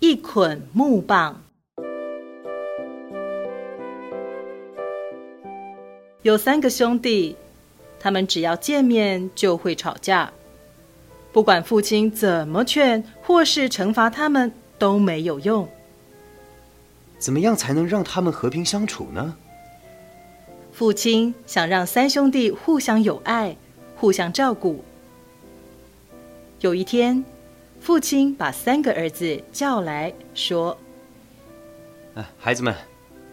一捆木棒。有三个兄弟，他们只要见面就会吵架，不管父亲怎么劝或是惩罚他们都没有用。怎么样才能让他们和平相处呢？父亲想让三兄弟互相友爱，互相照顾。有一天，父亲把三个儿子叫来说：“孩子们，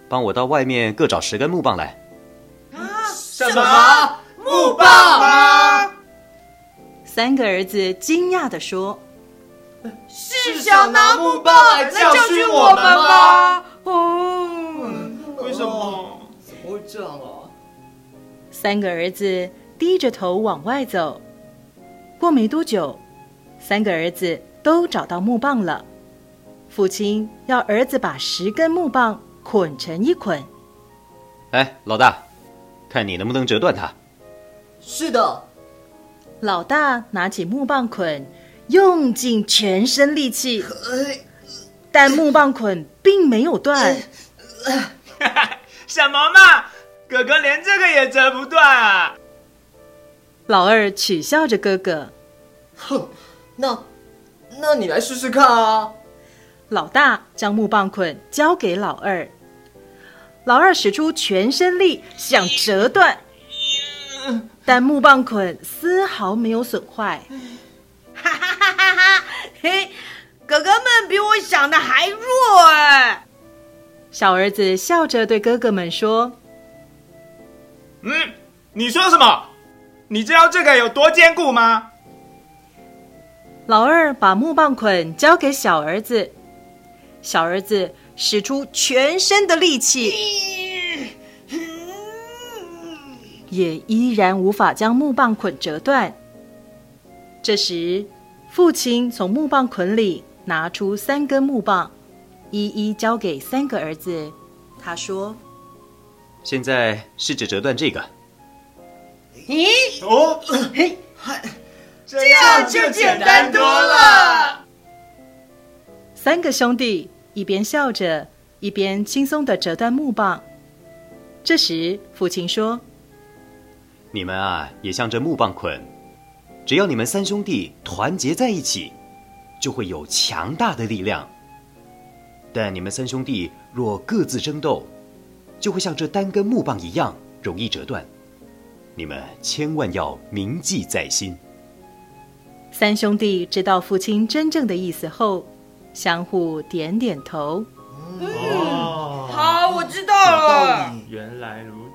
帮我到外面各找十根木棒来。”啊什么木棒吗？三个儿子惊讶的说：“是想拿木棒来教训我们吗？”哦，为什么？怎么会这样啊？三个儿子低着头往外走。过没多久，三个儿子都找到木棒了。父亲要儿子把十根木棒捆成一捆。哎，老大。看你能不能折断它。是的，老大拿起木棒捆，用尽全身力气，但木棒捆并没有断。什么嘛，哥哥连这个也折不断啊！老二取笑着哥哥。哼，那那你来试试看啊！老大将木棒捆交给老二。老二使出全身力想折断，但木棒捆丝毫没有损坏。哈哈哈哈哈！嘿，哥哥们比我想的还弱哎！小儿子笑着对哥哥们说：“嗯，你说什么？你知道这个有多坚固吗？”老二把木棒捆交给小儿子，小儿子。使出全身的力气，也依然无法将木棒捆折断。这时，父亲从木棒捆里拿出三根木棒，一一交给三个儿子。他说：“现在试着折断这个。”咦？哦，嘿，这样就简单多了。三个兄弟。一边笑着，一边轻松的折断木棒。这时，父亲说：“你们啊，也像这木棒捆，只要你们三兄弟团结在一起，就会有强大的力量。但你们三兄弟若各自争斗，就会像这单根木棒一样容易折断。你们千万要铭记在心。”三兄弟知道父亲真正的意思后，相互点点头。嗯，好，我知道了。原来如此。